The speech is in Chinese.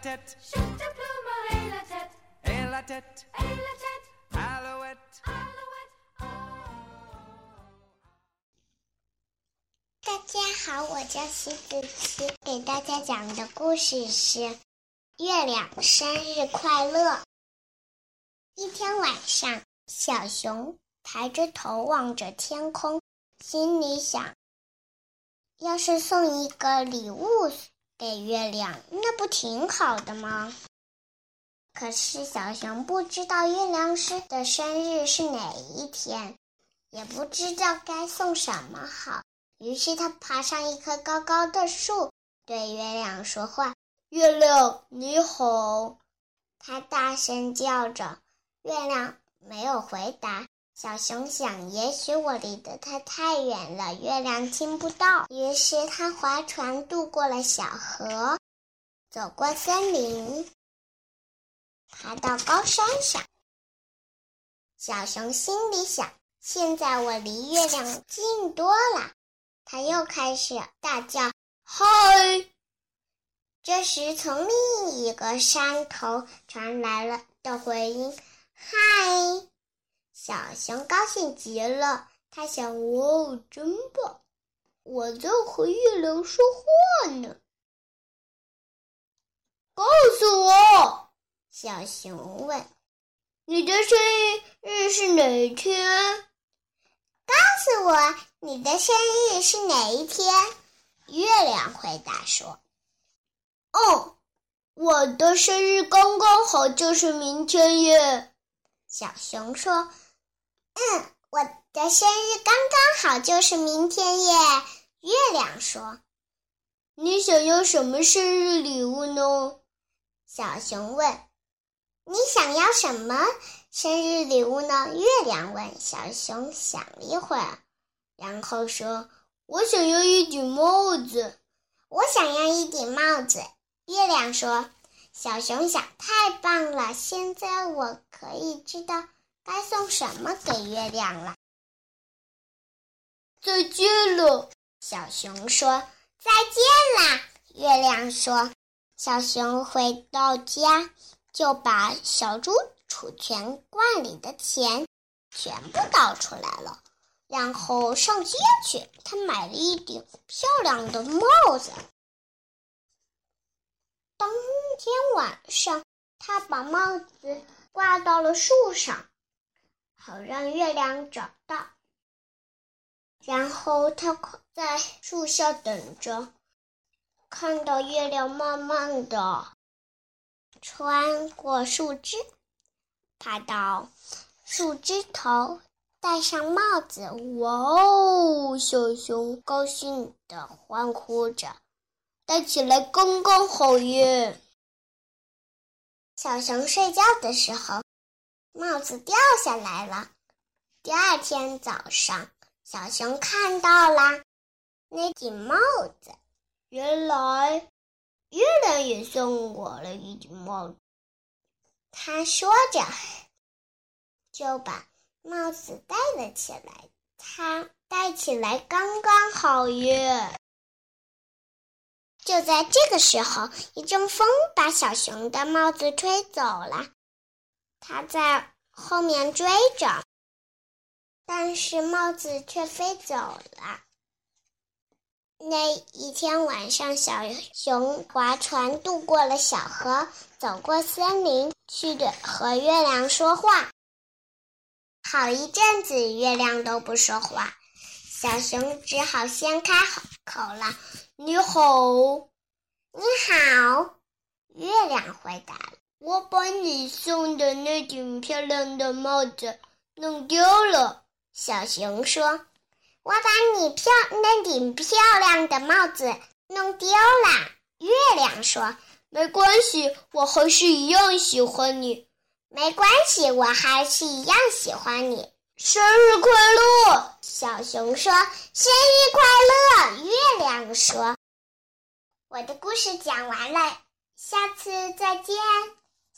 tête, chute de plume et la tête, et la tête, et la tête, alouette. alouette. Oh. 大家好，我叫徐子琪，给大家讲的故事是《月亮生日快乐》。一天晚上，小熊抬着头望着天空，心里想：要是送一个礼物给月亮，那不挺好的吗？可是小熊不知道月亮是的生日是哪一天，也不知道该送什么好。于是他爬上一棵高高的树，对月亮说话：“月亮你好！”他大声叫着，月亮没有回答。小熊想，也许我离得它太远了，月亮听不到。于是它划船渡过了小河，走过森林，爬到高山上。小熊心里想：现在我离月亮近多了。它又开始大叫：“嗨！”这时，从另一个山头传来了的回音：“嗨！”小熊高兴极了，他想：“哦，真棒！我在和月亮说话呢。”告诉我，小熊问：“你的生日是哪一天？”告诉我你的生日是哪一天？月亮回答说：“哦，我的生日刚刚好就是明天耶。”小熊说：“嗯，我的生日刚刚好就是明天耶。”月亮说：“你想要什么生日礼物呢？”小熊问：“你想要什么？”生日礼物呢？月亮问小熊。想了一会儿，然后说：“我想要一顶帽子。”我想要一顶帽子。月亮说：“小熊想，太棒了！现在我可以知道该送什么给月亮了。”再见了，小熊说：“再见啦！”月亮说：“小熊回到家，就把小猪。”储钱罐里的钱全部倒出来了，然后上街去。他买了一顶漂亮的帽子。当天晚上，他把帽子挂到了树上，好让月亮找到。然后他在树下等着，看到月亮慢慢的穿过树枝。爬到树枝头，戴上帽子。哇哦！小熊高兴的欢呼着，戴起来刚刚好耶。小熊睡觉的时候，帽子掉下来了。第二天早上，小熊看到了那顶帽子，原来月亮也送我了一顶帽子。他说着，就把帽子戴了起来。他戴起来刚刚好耶！就在这个时候，一阵风把小熊的帽子吹走了。他在后面追着，但是帽子却飞走了。那一天晚上，小熊划船渡过了小河，走过森林，去和月亮说话。好一阵子，月亮都不说话，小熊只好先开口了：“你好，你好。”：“你送的那顶漂亮的帽子弄丢了。”小熊说。我把你漂那顶漂亮的帽子弄丢了。月亮说：“没关系，我还是一样喜欢你。”没关系，我还是一样喜欢你。生日快乐！小熊说：“生日快乐！”月亮说：“我的故事讲完了，下次再见，